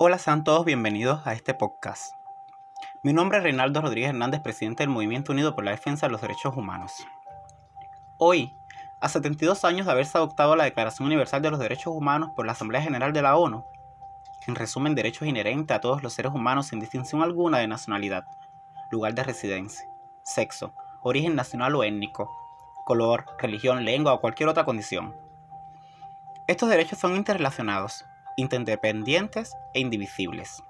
Hola, sean todos bienvenidos a este podcast. Mi nombre es Reinaldo Rodríguez Hernández, presidente del Movimiento Unido por la Defensa de los Derechos Humanos. Hoy, a 72 años de haberse adoptado la Declaración Universal de los Derechos Humanos por la Asamblea General de la ONU, en resumen derechos inherentes a todos los seres humanos sin distinción alguna de nacionalidad, lugar de residencia, sexo, origen nacional o étnico, color, religión, lengua o cualquier otra condición. Estos derechos son interrelacionados interdependientes e indivisibles.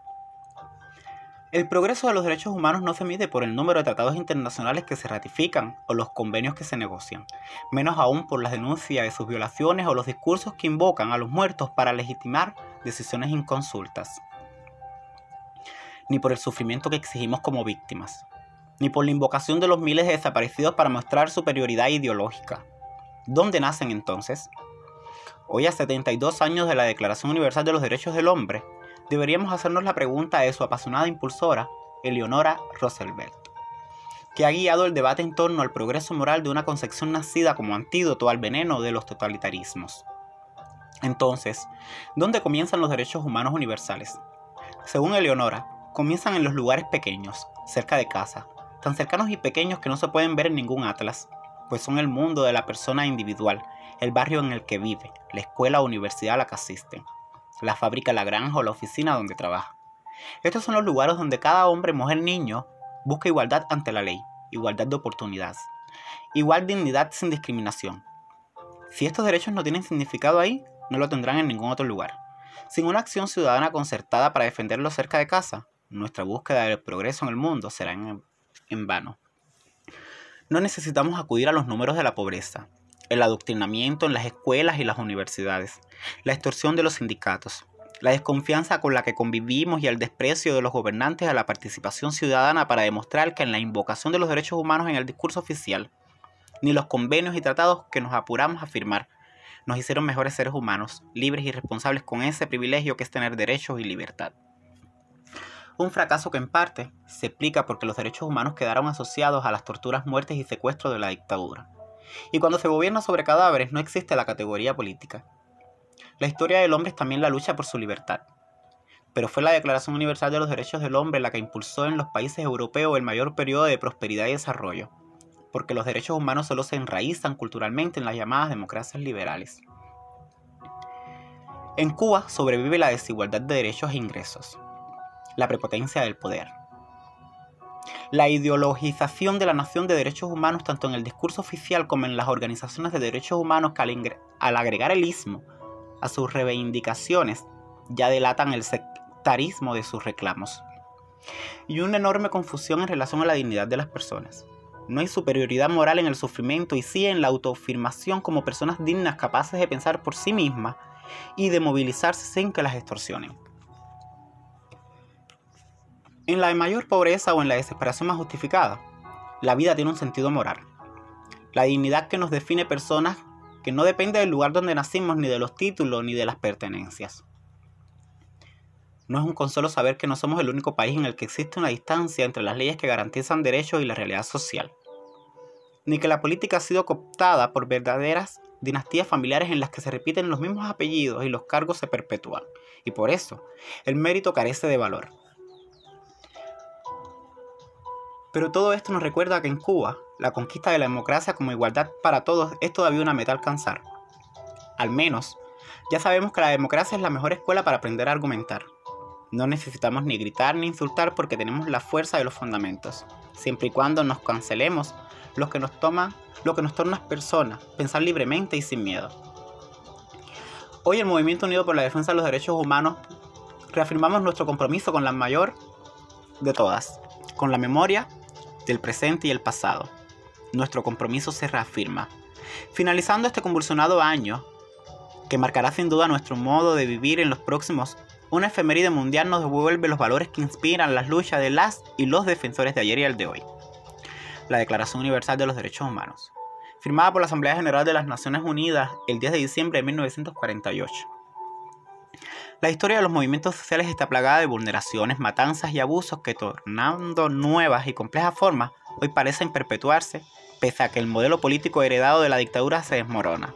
El progreso de los derechos humanos no se mide por el número de tratados internacionales que se ratifican o los convenios que se negocian, menos aún por las denuncias de sus violaciones o los discursos que invocan a los muertos para legitimar decisiones inconsultas, ni por el sufrimiento que exigimos como víctimas, ni por la invocación de los miles de desaparecidos para mostrar superioridad ideológica. ¿Dónde nacen entonces? Hoy a 72 años de la Declaración Universal de los Derechos del Hombre, deberíamos hacernos la pregunta de su apasionada impulsora, Eleonora Roosevelt, que ha guiado el debate en torno al progreso moral de una concepción nacida como antídoto al veneno de los totalitarismos. Entonces, ¿dónde comienzan los derechos humanos universales? Según Eleonora, comienzan en los lugares pequeños, cerca de casa, tan cercanos y pequeños que no se pueden ver en ningún atlas, pues son el mundo de la persona individual, el barrio en el que vive, la escuela o universidad a la que asiste, la fábrica, la granja o la oficina donde trabaja. Estos son los lugares donde cada hombre, mujer, niño busca igualdad ante la ley, igualdad de oportunidades, igual dignidad sin discriminación. Si estos derechos no tienen significado ahí, no lo tendrán en ningún otro lugar. Sin una acción ciudadana concertada para defenderlo cerca de casa, nuestra búsqueda del progreso en el mundo será en vano. No necesitamos acudir a los números de la pobreza, el adoctrinamiento en las escuelas y las universidades, la extorsión de los sindicatos, la desconfianza con la que convivimos y el desprecio de los gobernantes a la participación ciudadana para demostrar que en la invocación de los derechos humanos en el discurso oficial, ni los convenios y tratados que nos apuramos a firmar, nos hicieron mejores seres humanos, libres y responsables con ese privilegio que es tener derechos y libertad. Un fracaso que en parte se explica porque los derechos humanos quedaron asociados a las torturas, muertes y secuestros de la dictadura. Y cuando se gobierna sobre cadáveres no existe la categoría política. La historia del hombre es también la lucha por su libertad. Pero fue la Declaración Universal de los Derechos del Hombre la que impulsó en los países europeos el mayor periodo de prosperidad y desarrollo, porque los derechos humanos solo se enraizan culturalmente en las llamadas democracias liberales. En Cuba sobrevive la desigualdad de derechos e ingresos, la prepotencia del poder, la ideologización de la nación de derechos humanos tanto en el discurso oficial como en las organizaciones de derechos humanos que al, agregar el ismo a sus reivindicaciones ya delatan el sectarismo de sus reclamos. Y una enorme confusión en relación a la dignidad de las personas. No hay superioridad moral en el sufrimiento y sí en la autoafirmación como personas dignas capaces de pensar por sí mismas y de movilizarse sin que las extorsionen. En la mayor pobreza o en la desesperación más justificada, la vida tiene un sentido moral. La dignidad que nos define personas que no depende del lugar donde nacimos, ni de los títulos, ni de las pertenencias. No es un consuelo saber que no somos el único país en el que existe una distancia entre las leyes que garantizan derechos y la realidad social. Ni que la política ha sido cooptada por verdaderas dinastías familiares en las que se repiten los mismos apellidos y los cargos se perpetúan. Y por eso, el mérito carece de valor. Pero todo esto nos recuerda que en Cuba, la conquista de la democracia como igualdad para todos es todavía una meta alcanzar. Al menos, ya sabemos que la democracia es la mejor escuela para aprender a argumentar. No necesitamos ni gritar ni insultar porque tenemos la fuerza de los fundamentos, siempre y cuando nos cancelemos lo que nos toma, lo que nos torna personas, pensar libremente y sin miedo. Hoy el Movimiento Unido por la Defensa de los Derechos Humanos reafirmamos nuestro compromiso con la mayor de todas, con la memoria del presente y el pasado. Nuestro compromiso se reafirma. Finalizando este convulsionado año, que marcará sin duda nuestro modo de vivir en los próximos, una efeméride mundial nos devuelve los valores que inspiran las luchas de las y los defensores de ayer y el de hoy. La Declaración Universal de los Derechos Humanos, firmada por la Asamblea General de las Naciones Unidas el 10 de diciembre de 1948. La historia de los movimientos sociales está plagada de vulneraciones, matanzas y abusos que, tornando nuevas y complejas formas, hoy parecen perpetuarse, pese a que el modelo político heredado de la dictadura se desmorona.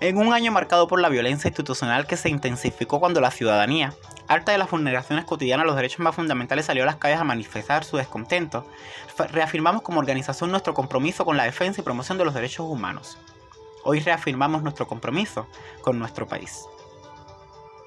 En un año marcado por la violencia institucional que se intensificó cuando la ciudadanía, Alta de las vulneraciones cotidianas a los derechos más fundamentales, salió a las calles a manifestar su descontento. Reafirmamos como organización nuestro compromiso con la defensa y promoción de los derechos humanos. Hoy reafirmamos nuestro compromiso con nuestro país.